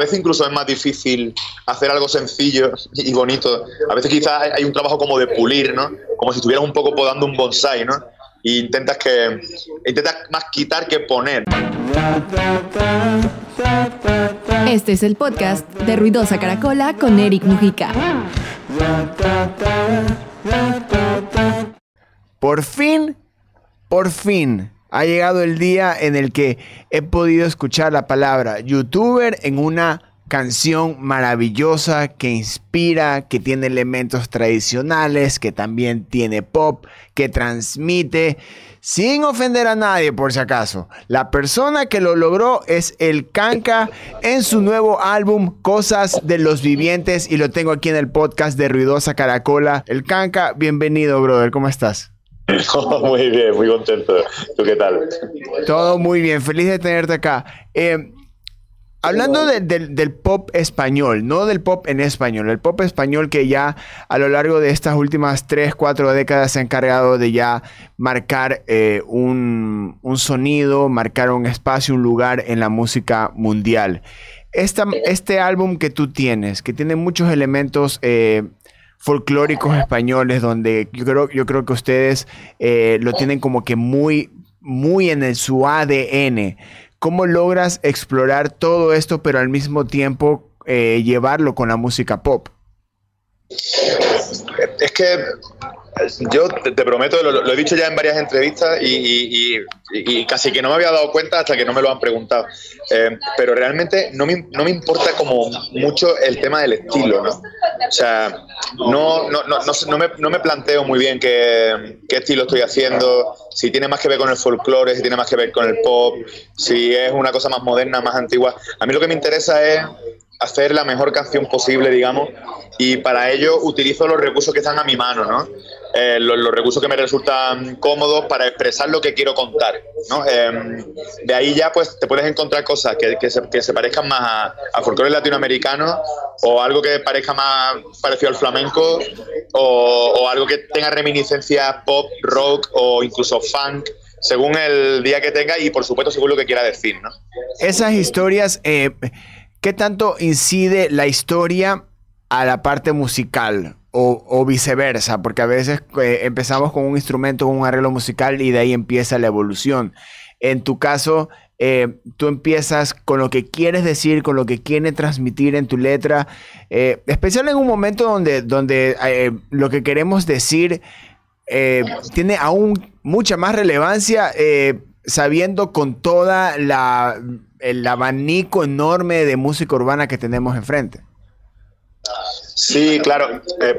veces incluso es más difícil hacer algo sencillo y bonito. A veces quizás hay un trabajo como de pulir, ¿no? Como si estuvieras un poco podando un bonsai, ¿no? Y intentas que intentas más quitar que poner. Este es el podcast de Ruidosa Caracola con Eric Mujica. Por fin, por fin ha llegado el día en el que he podido escuchar la palabra youtuber en una canción maravillosa que inspira, que tiene elementos tradicionales, que también tiene pop, que transmite, sin ofender a nadie por si acaso. La persona que lo logró es el Kanka en su nuevo álbum Cosas de los Vivientes y lo tengo aquí en el podcast de Ruidosa Caracola. El Kanka, bienvenido, brother, ¿cómo estás? muy bien, muy contento. ¿Tú qué tal? Todo muy bien, feliz de tenerte acá. Eh, hablando del pop español, no del pop en español, el pop español que ya a lo largo de estas últimas 3, 4 décadas se ha encargado de ya marcar eh, un, sonido, marcar un espacio, un lugar en la música mundial. este álbum que tú tienes, que tiene muchos elementos eh, folclóricos españoles donde yo creo, yo creo que ustedes eh, lo tienen como que muy, muy en el, su ADN. ¿Cómo logras explorar todo esto, pero al mismo tiempo eh, llevarlo con la música pop? Es que yo te, prometo, lo, he dicho ya en varias entrevistas y, casi que no me había dado cuenta hasta que no me lo han preguntado. Eh, pero realmente no me, no me, importa como mucho el tema del estilo, ¿no? O sea, no, no, no, no, me, no me planteo muy bien qué, qué estilo estoy haciendo, si tiene más que ver con el folclore, si tiene más que ver con el pop, si es una cosa más moderna, más antigua. A mí lo que me interesa es hacer la mejor canción posible, digamos, y para ello utilizo los recursos que están a mi mano, ¿no? Eh, los, recursos que me resultan cómodos para expresar lo que quiero contar, ¿no? Em, de ahí ya, pues, te puedes encontrar cosas que, que, se, que se, parezcan más a, a, folclore latinoamericano o algo que parezca más parecido al flamenco o, algo que tenga reminiscencia pop, rock o incluso funk según el día que tenga y por supuesto según lo que quiera decir, ¿no? Esas historias, eh, ¿qué tanto incide la historia a la parte musical o, viceversa, porque a veces eh, empezamos con un instrumento, con un arreglo musical y de ahí empieza la evolución. En tu caso, eh, tú empiezas con lo que quieres decir, con lo que quieres transmitir en tu letra, eh, especial en un momento donde, donde lo que queremos decir tiene aún mucha más relevancia, sabiendo con toda la el abanico enorme de música urbana que tenemos enfrente. Sí, claro. Eh,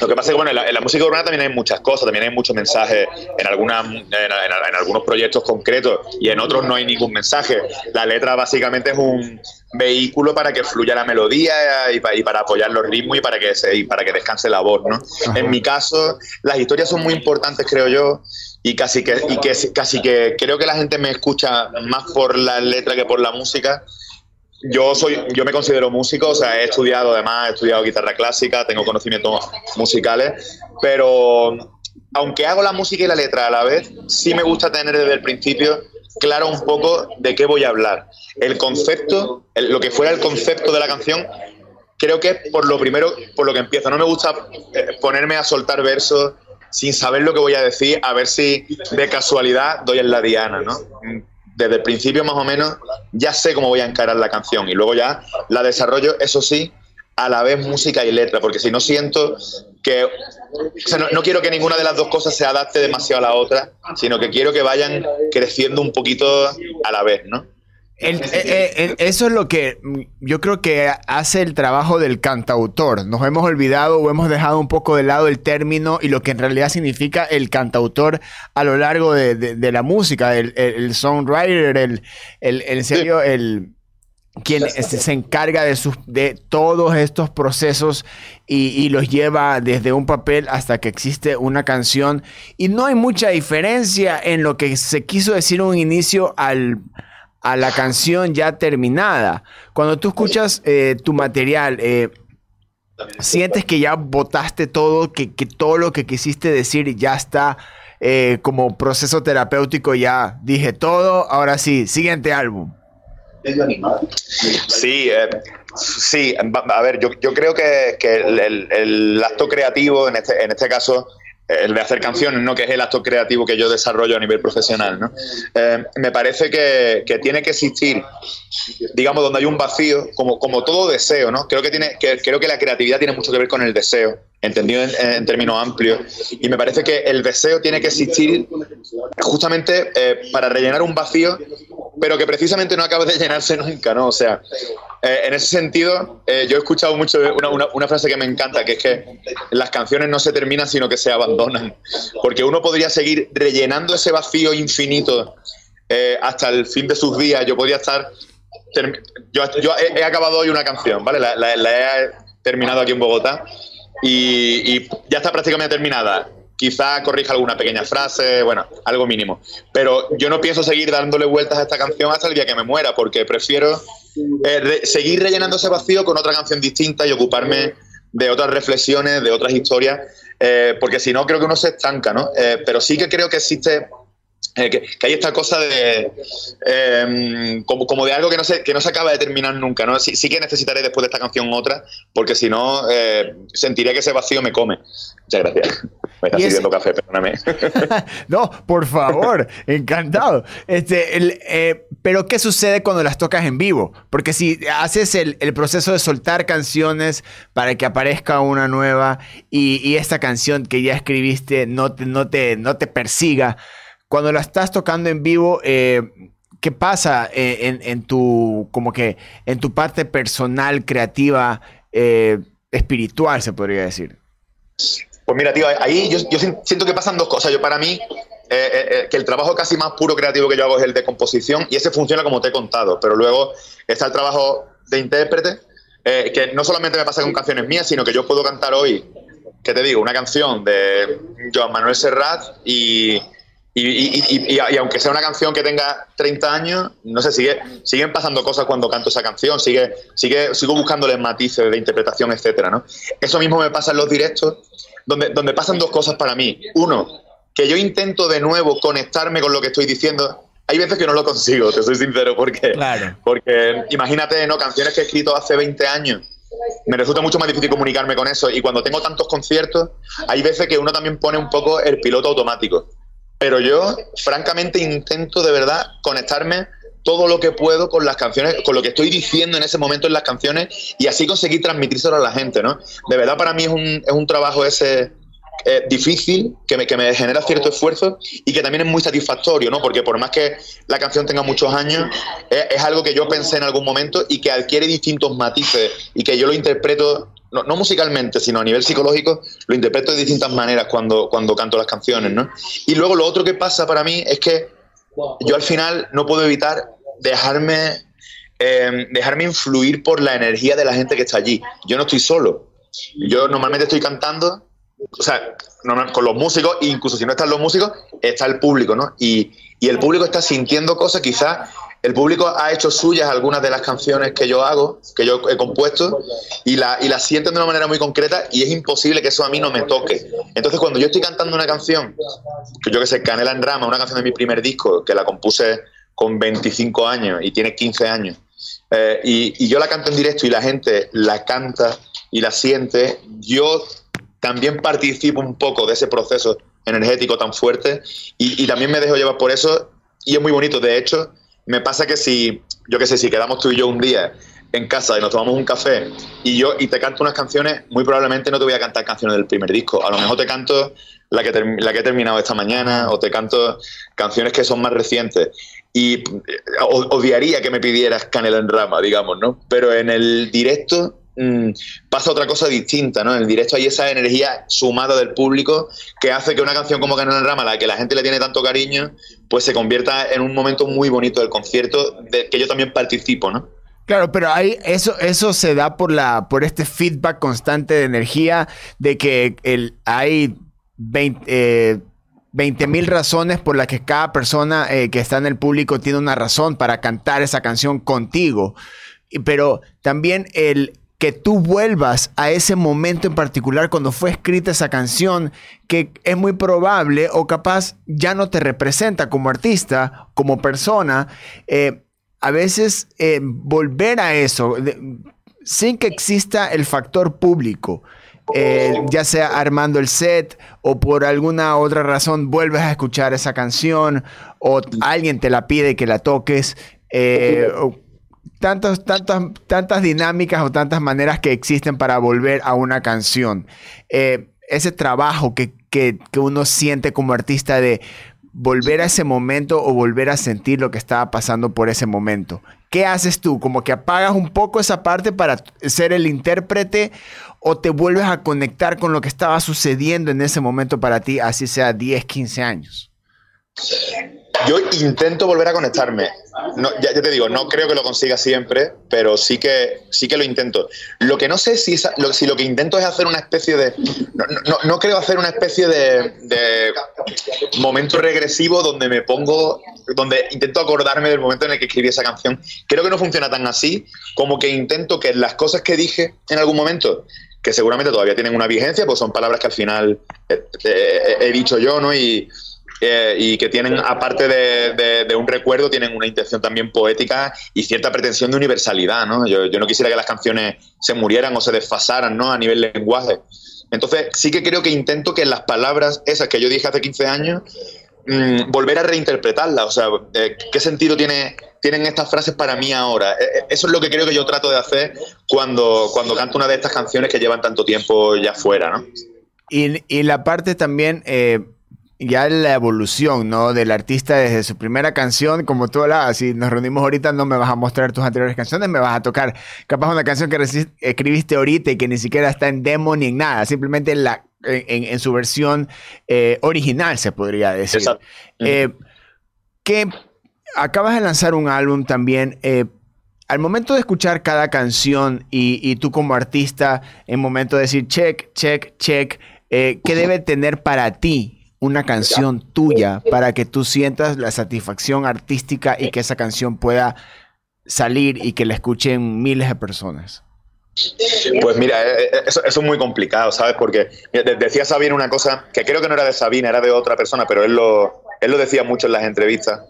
lo que pasa es que bueno, en la, música urbana también hay muchas cosas, también hay muchos mensajes en, algunas, en, algunos proyectos concretos y en otros no hay ningún mensaje. La letra básicamente es un vehículo para que fluya la melodía y, para, apoyar los ritmos y para que, se, para que descanse la voz. ¿no? En mi caso, las historias son muy importantes, creo yo, y casi que, y que casi que creo que la gente me escucha más por la letra que por la música yo soy, yo me considero músico, o sea, he estudiado además, he estudiado guitarra clásica, tengo conocimientos musicales, pero aunque hago la música y la letra a la vez, sí me gusta tener desde el principio claro un poco de qué voy a hablar. El concepto, lo que fuera el concepto de la canción, creo que es por lo primero, por lo que empiezo. No me gusta eh, ponerme a soltar versos sin saber lo que voy a decir, a ver si de casualidad doy en la diana, ¿no? Desde el principio más o menos ya sé cómo voy a encarar la canción y luego ya la desarrollo, eso sí, a la vez música y letra, porque si no siento que... no, quiero que ninguna de las dos cosas se adapte demasiado a la otra, sino que quiero que vayan creciendo un poquito a la vez, ¿no? Eh, eh, eso es lo que mm, yo creo que hace el trabajo del cantautor. Nos hemos olvidado o hemos dejado un poco de lado el término y lo que en realidad significa el cantautor a lo largo de, la música, el, songwriter, el, en serio, el quien se encarga de, sus, de todos estos procesos y, y, los lleva desde un papel hasta que existe una canción. Y no hay mucha diferencia en lo que se quiso decir un inicio al a la canción ya terminada. Cuando tú escuchas eh, tu material, eh, sientes que ya botaste todo, que, todo lo que quisiste decir ya está eh, como proceso terapéutico, ya dije todo, ahora sí, siguiente álbum. Sí, eh, sí, a ver, yo, yo creo que, que el, el, acto creativo, en este, en este caso, el de hacer canciones, ¿no? que es el acto creativo que yo desarrollo a nivel profesional. ¿no? Eh, me parece que, que, tiene que existir, digamos, donde hay un vacío, como, como todo deseo. ¿no? Creo, que tiene, que, creo que la creatividad tiene mucho que ver con el deseo, entendido en, términos amplios. Y me parece que el deseo tiene que existir justamente eh, para rellenar un vacío, pero que precisamente no acaba de llenarse nunca. ¿no? O sea, eh, en ese sentido, eh, yo he escuchado mucho una, una, frase que me encanta, que es que las canciones no se terminan, sino que se abandonan. Porque uno podría seguir rellenando ese vacío infinito eh, hasta el fin de sus días. Yo podría estar... Yo, yo he, acabado hoy una canción, ¿vale? La, he terminado aquí en Bogotá y, y ya está prácticamente terminada quizá corrija alguna pequeña frase, bueno, algo mínimo. Pero yo no pienso seguir dándole vueltas a esta canción hasta el día que me muera, porque prefiero eh, seguir rellenando ese vacío con otra canción distinta y ocuparme de otras reflexiones, de otras historias, eh, porque si no creo que uno se estanca, ¿no? Eh, pero sí que creo que existe que, hay esta cosa de como, como, de algo que no se, que no se acaba de terminar nunca, ¿no? Sí, que necesitaré después de esta canción otra, porque si no, eh, sentiría que ese vacío me come. Muchas gracias. Me está sirviendo café, perdóname. no, por favor, encantado. Este, el, eh, pero, ¿qué sucede cuando las tocas en vivo? Porque si haces el, el proceso de soltar canciones para que aparezca una nueva y, y esta canción que ya escribiste no te, no te, no te persiga, cuando la estás tocando en vivo, eh, ¿qué pasa eh, en, tu, como que, en tu parte personal, creativa, eh, espiritual, se podría decir? Pues mira, tío, ahí yo, siento que pasan dos cosas. Yo para mí, que el trabajo casi más puro creativo que yo hago es el de composición y ese funciona como te he contado, pero luego está el trabajo de intérprete, que no solamente me pasa con canciones mías, sino que yo puedo cantar hoy, ¿qué te digo? Una canción de Joan Manuel Serrat y y, aunque sea una canción que tenga 30 años, no sé, sigue, siguen pasando cosas cuando canto esa canción, sigue, sigue, sigo buscándoles matices de interpretación, etcétera, ¿no? Eso mismo me pasa en los directos, donde, donde pasan dos cosas para mí. Uno, que yo intento de nuevo conectarme con lo que estoy diciendo. Hay veces que no lo consigo, te soy sincero, porque, porque imagínate, ¿no? Canciones que he escrito hace 20 años me resulta mucho más difícil comunicarme con eso. Y cuando tengo tantos conciertos, hay veces que uno también pone un poco el piloto automático. Pero yo, francamente, intento de verdad conectarme todo lo que puedo con las canciones, con lo que estoy diciendo en ese momento en las canciones y así conseguir transmitírselo a la gente, ¿no? De verdad para mí es un, es un trabajo ese eh, difícil, que me, que me, genera cierto esfuerzo y que también es muy satisfactorio, ¿no? Porque por más que la canción tenga muchos años, es, algo que yo pensé en algún momento y que adquiere distintos matices y que yo lo interpreto no, musicalmente, sino a nivel psicológico, lo interpreto de distintas maneras cuando, cuando canto las canciones, ¿no? Y luego lo otro que pasa para mí es que yo al final no puedo evitar dejarme, em, dejarme influir por la energía de la gente que está allí. Yo no estoy solo. Yo normalmente estoy cantando, o sea, con los músicos, incluso si no están los músicos, está el público, ¿no? Y, y el público está sintiendo cosas quizás el público ha hecho suyas algunas de las canciones que yo hago, que yo he compuesto, y, la, y las sienten de una manera muy concreta y es imposible que eso a mí no me toque. Entonces, cuando yo estoy cantando una canción, que yo que sé, Canela en Rama, una canción de mi primer disco, que la compuse con 25 años y tiene 15 años, eh, y, yo la canto en directo y la gente la canta y la siente, yo también participo un poco de ese proceso energético tan fuerte y, y también me dejo llevar por eso y es muy bonito. De hecho, me pasa que si, yo qué sé, si quedamos tú y yo un día en casa y nos tomamos un café y yo y te canto unas canciones, muy probablemente no te voy a cantar canciones del primer disco. A lo mejor te canto la que, la que he terminado esta mañana o te canto canciones que son más recientes. Y eh, odiaría que me pidieras Canela en Rama, digamos, ¿no? Pero en el directo Mm, pasa otra cosa distinta, ¿no? En el directo hay esa energía sumada del público que hace que una canción como Canal Rama, la que la gente le tiene tanto cariño, pues se convierta en un momento muy bonito del concierto, de que yo también participo, ¿no? Claro, pero ahí eso, eso se da por la, por este feedback constante de energía, de que el, hay 20 eh, mil razones por las que cada persona eh, que está en el público tiene una razón para cantar esa canción contigo. Pero también el, que tú vuelvas a ese momento en particular cuando fue escrita esa canción, que es muy probable o capaz ya no te representa como artista, como persona, eh, a veces eh, volver a eso, sin que exista el factor público, eh, ya sea armando el set o por alguna otra razón vuelves a escuchar esa canción o alguien te la pide que la toques. Tantas, tantas, dinámicas o tantas maneras que existen para volver a una canción. Eh, ese trabajo que, que, que, uno siente como artista de volver a ese momento o volver a sentir lo que estaba pasando por ese momento. ¿Qué haces tú? ¿Como que apagas un poco esa parte para ser el intérprete o te vuelves a conectar con lo que estaba sucediendo en ese momento para ti, así sea 10, 15 años? Yo intento volver a conectarme. No, ya, te digo, no creo que lo consiga siempre, pero sí que, sí que lo intento. Lo que no sé si, lo, si lo que intento es hacer una especie de... No, no, creo hacer una especie de, de, momento regresivo donde me pongo, donde intento acordarme del momento en el que escribí esa canción. Creo que no funciona tan así como que intento que las cosas que dije en algún momento que seguramente todavía tienen una vigencia, pues son palabras que al final eh, eh, he dicho yo, ¿no? Eh, y que tienen, aparte de, un recuerdo, tienen una intención también poética y cierta pretensión de universalidad, ¿no? Yo, no quisiera que las canciones se murieran o se desfasaran, ¿no? A nivel lenguaje. Entonces, sí que creo que intento que las palabras esas que yo dije hace 15 años, mm, volver a reinterpretarlas. O sea, eh, ¿qué sentido tiene, tienen estas frases para mí ahora? Eh, eso es lo que creo que yo trato de hacer cuando, cuando canto una de estas canciones que llevan tanto tiempo ya fuera, ¿no? Y, y la parte también ya la evolución, ¿no? Del artista desde su primera canción, como tú hablabas, si nos reunimos ahorita no me vas a mostrar tus anteriores canciones, me vas a tocar capaz una canción que escribiste ahorita y que ni siquiera está en demo ni en nada, simplemente en, la, en, su versión eh, original, se podría decir. Exacto. Eh, que acabas de lanzar un álbum también. Eh, al momento de escuchar cada canción y, y, tú como artista, en momento de decir check, check, check, ¿qué debe tener para ti una canción tuya para que tú sientas la satisfacción artística y que esa canción pueda salir y que la escuchen miles de personas? Pues mira, eh, eh, eso, es muy complicado, ¿sabes? Porque decía Sabine una cosa que creo que no era de Sabine, era de otra persona, pero él lo, él lo decía mucho en las entrevistas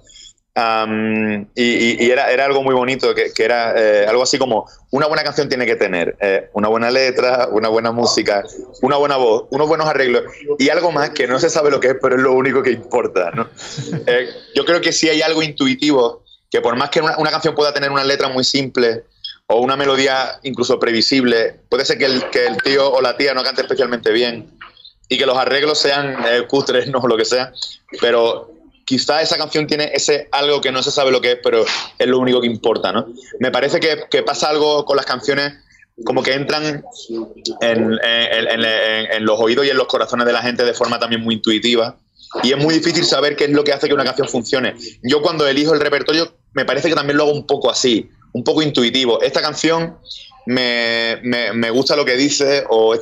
y, era, era, algo muy bonito, que, era eh, algo así como una buena canción tiene que tener eh, una buena letra, una buena música, una buena voz, unos buenos arreglos y algo más que no se sabe lo que es, pero es lo único que importa. ¿no? Eh, yo creo que si hay algo intuitivo, que por más que una, una, canción pueda tener una letra muy simple o una melodía incluso previsible, puede ser que el, que el tío o la tía no cante especialmente bien y que los arreglos sean cutres, no lo que sea, pero quizá esa canción tiene ese algo que no se sabe lo que es, pero es lo único que importa, ¿no? Me parece que, pasa algo con las canciones como que entran en, los oídos y en los corazones de la gente de forma también muy intuitiva. Y es muy difícil saber qué es lo que hace que una canción funcione. Yo cuando elijo el repertorio me parece que también lo hago un poco así, un poco intuitivo. Esta canción me, gusta lo que dice o,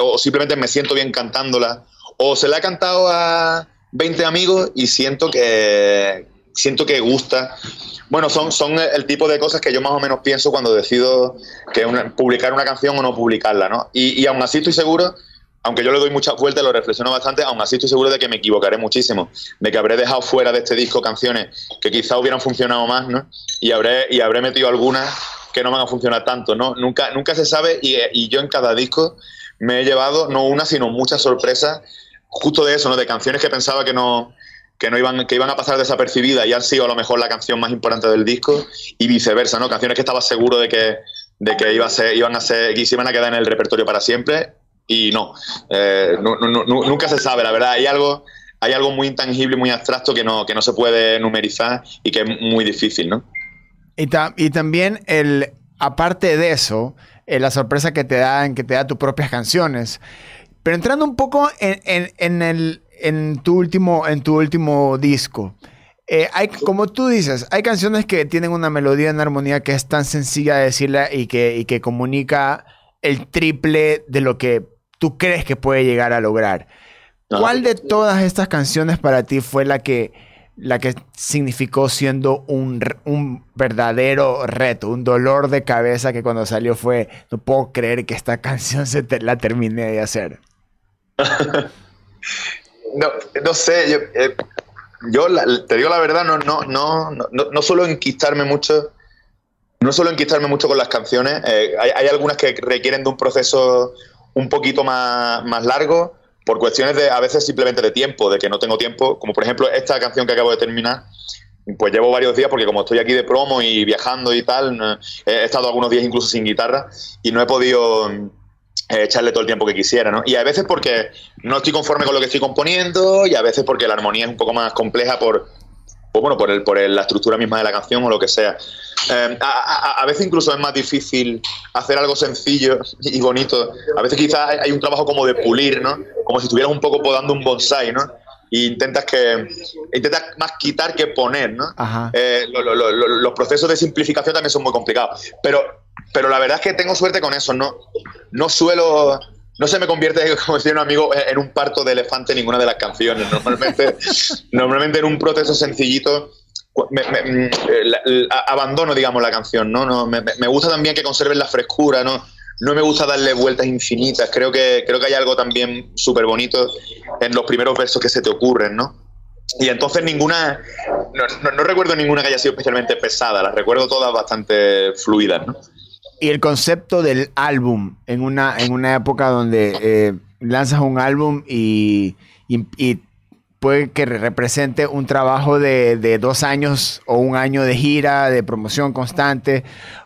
o simplemente me siento bien cantándola. O se la he cantado a, 20 amigos y siento que, siento que gusta. Bueno, son, son el tipo de cosas que yo más o menos pienso cuando decido que publicar una canción o no publicarla, ¿no? Y, y aún así estoy seguro, aunque yo le doy muchas vueltas, lo reflexiono bastante, aún así estoy seguro de que me equivocaré muchísimo, de que habré dejado fuera de este disco canciones que quizá hubieran funcionado más, ¿no? Y habré, y habré metido algunas que no van a funcionar tanto, ¿no? Nunca, nunca se sabe y, y yo en cada disco me he llevado no una, sino muchas sorpresas justo de eso, ¿no? De canciones que pensaba que no, que no iban, que iban a pasar desapercibidas y han sido a lo mejor la canción más importante del disco y viceversa, ¿no? Canciones que estaba seguro de que, de que iba a ser, iban a ser, que se iban a quedar en el repertorio para siempre y no. Eh, nunca se sabe, la verdad. Hay algo, hay algo muy intangible, muy abstracto que no, que no se puede numerizar y que es muy difícil, ¿no? Y, también el, aparte de eso, eh, la sorpresa que te dan, que te da tus propias canciones. Pero entrando un poco en, el, en, tu, último, en tu último disco. Eh, hay, como tú dices, hay canciones que tienen una melodía en armonía que es tan sencilla de decirla y que, que comunica el triple de lo que tú crees que puede llegar a lograr. ¿Cuál de todas estas canciones para ti fue la que, la que significó siendo un, un, verdadero reto, un dolor de cabeza que cuando salió fue, no puedo creer que esta canción se la terminé de hacer? No, no sé, yo, eh, te digo la verdad, no, no, no, no, no suelo enquistarme mucho. No suelo enquistarme mucho con las canciones. Eh, hay, hay, algunas que requieren de un proceso un poquito más, más largo por cuestiones de a veces simplemente de tiempo, de que no tengo tiempo. Como por ejemplo esta canción que acabo de terminar, pues llevo varios días porque como estoy aquí de promo y viajando y tal, he estado algunos días incluso sin guitarra y no he podido echarle todo el tiempo que quisiera, ¿no? Y a veces porque no estoy conforme con lo que estoy componiendo y a veces porque la armonía es un poco más compleja por, pues bueno, por, el, por la estructura misma de la canción o lo que sea. Eh, a, a, veces incluso es más difícil hacer algo sencillo y bonito. A veces quizás hay un trabajo como de pulir, ¿no? Como si estuvieras un poco podando un bonsai, ¿no? y intentas que intentas más quitar que poner, ¿no? Eh, los procesos de simplificación también son muy complicados. Pero, pero la verdad es que tengo suerte con eso. No, no suelo. No se me convierte, como decía un amigo, en un parto de elefante ninguna de las canciones. Normalmente, normalmente en un proceso sencillito me, mm, abandono, digamos, la canción, ¿no? no me, me, gusta también que conserven la frescura, ¿no? no me gusta darle vueltas infinitas. Creo que, creo que hay algo también súper bonito en los primeros versos que se te ocurren, ¿no? Y entonces ninguna, no, recuerdo ninguna que haya sido especialmente pesada, las recuerdo todas bastante fluidas, ¿no? Y el concepto del álbum en una, en una época donde eh, lanzas un álbum y, puede que represente un trabajo de, de, dos años o un año de gira, de promoción constante,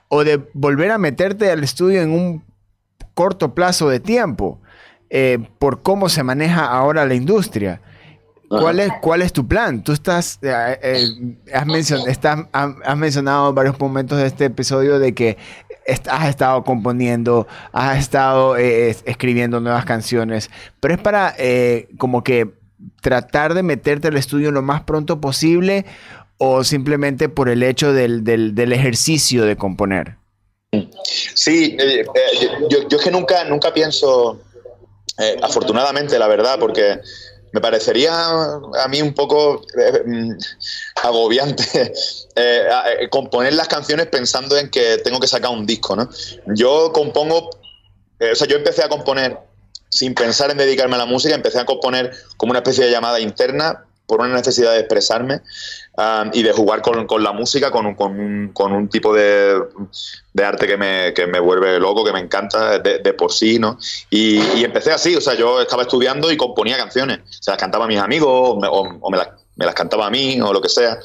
o de volver a meterte al estudio en un corto plazo de tiempo eh, por cómo se maneja ahora la industria. ¿Cuál es, ¿Cuál es tu plan? Tú estás, eh, eh, has, has, mencionado en varios momentos de este episodio de que has estado componiendo, has estado escribiendo nuevas canciones, pero es para como que tratar de meterte al estudio lo más pronto posible o simplemente por el hecho del, del, ejercicio de componer? Sí, eh, eh, yo, es que nunca, nunca pienso, eh, afortunadamente, la verdad, porque me parecería a mí un poco mm, agobiante componer las canciones pensando en que tengo que sacar un disco, ¿no? Yo compongo, o sea, yo empecé a componer sin pensar en dedicarme a la música, empecé a componer como una especie de llamada interna por una necesidad de expresarme um, y de jugar con, con la música, con un, con un, con un tipo de, de, arte que me, que me vuelve loco, que me encanta de, por sí, ¿no? Y, empecé así, o sea, yo estaba estudiando y componía canciones, se las cantaba a mis amigos o, me, o, me, las, me las cantaba a mí o lo que sea.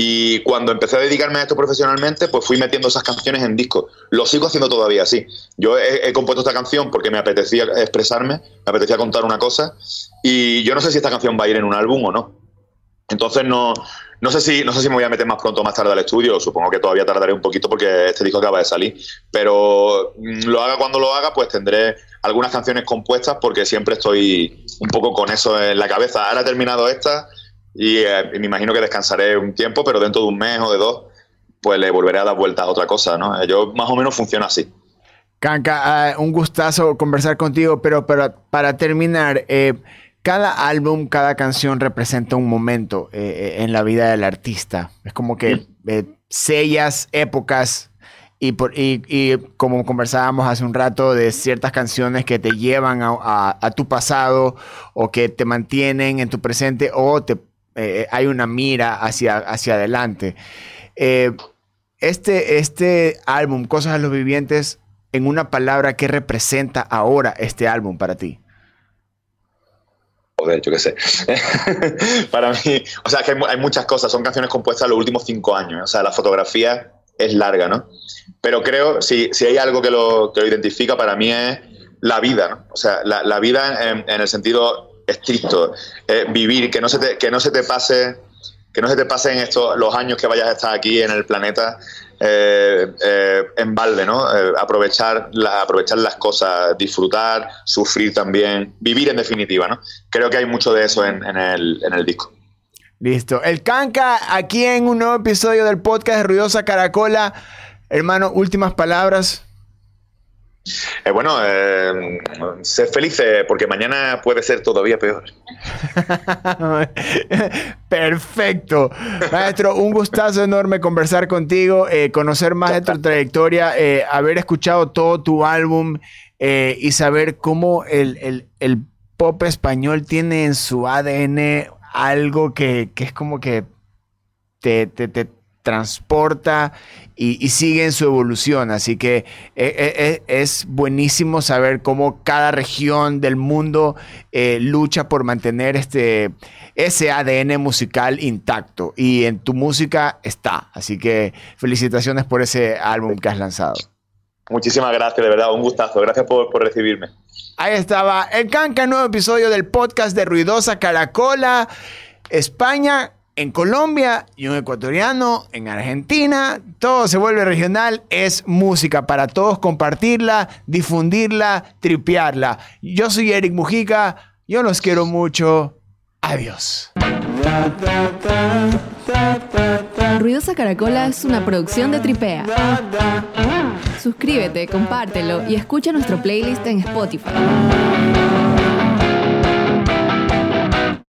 Y cuando empecé a dedicarme a esto profesionalmente, pues fui metiendo esas canciones en discos. Lo sigo haciendo todavía así. Yo he, he, compuesto esta canción porque me apetecía expresarme, me apetecía contar una cosa. Y yo no sé si esta canción va a ir en un álbum o no. Entonces no, no sé si no sé si me voy a meter más pronto o más tarde al estudio. Supongo que todavía tardaré un poquito porque este disco acaba de salir. Pero mm, lo haga cuando lo haga, pues tendré algunas canciones compuestas porque siempre estoy un poco con eso en la cabeza. Ahora he terminado esta y, eh, me imagino que descansaré un tiempo, pero dentro de un mes o de dos, pues le volveré a dar vueltas a otra cosa. ¿no? Yo más o menos funciona así. Canca, uh, un gustazo conversar contigo, pero, pero para terminar, eh, cada álbum, cada canción representa un momento eh, eh, en la vida del artista. Es como que eh, sellas épocas y, por, y, como conversábamos hace un rato de ciertas canciones que te llevan a, tu pasado o que te mantienen en tu presente o te, hay una mira hacia, hacia adelante. este, este álbum, Cosas de los Vivientes, en una palabra, ¿qué representa ahora este álbum para ti? Joder, yo qué sé. Para mí, o sea, que hay, muchas cosas, son canciones compuestas los últimos cinco años, o sea, la fotografía es larga, ¿no? Pero creo, si, si hay algo que lo, que lo identifica, para mí es la vida, ¿no? O sea, la, la vida en, el sentido estricto, eh, vivir, que no, se te, que no se te pase que no se te pasen estos los años que vayas a estar aquí en el planeta eh, eh, en balde, ¿no? Eh, aprovechar, aprovechar las cosas, disfrutar, sufrir también, vivir en definitiva, ¿no? Creo que hay mucho de eso en, en, el, en el disco. Listo. El Canca aquí en un nuevo episodio del podcast de Ruidosa Caracola. Hermano, últimas palabras. Eh, bueno, eh, ser felices porque mañana puede ser todavía peor. Perfecto. Maestro, un gustazo enorme conversar contigo, eh, conocer más de tu trayectoria, eh, haber escuchado todo tu álbum eh, y saber cómo el, el, el, pop español tiene en su ADN algo que, que es como que te, te, te transporta y, y, sigue en su evolución. Así que eh, eh, es buenísimo saber cómo cada región del mundo eh, lucha por mantener este, ese ADN musical intacto. Y en tu música está. Así que felicitaciones por ese álbum que has lanzado. Muchísimas gracias, de verdad, un gustazo. Gracias por, por recibirme. Ahí estaba el Canca, nuevo episodio del podcast de Ruidosa Caracola, España en Colombia y un ecuatoriano en Argentina. Todo se vuelve regional, es música para todos compartirla, difundirla, tripearla. Yo soy Eric Mujica, yo los quiero mucho. Adiós. Ruidosa Caracola es una producción de Tripea. Suscríbete, compártelo y escucha nuestro playlist en Spotify.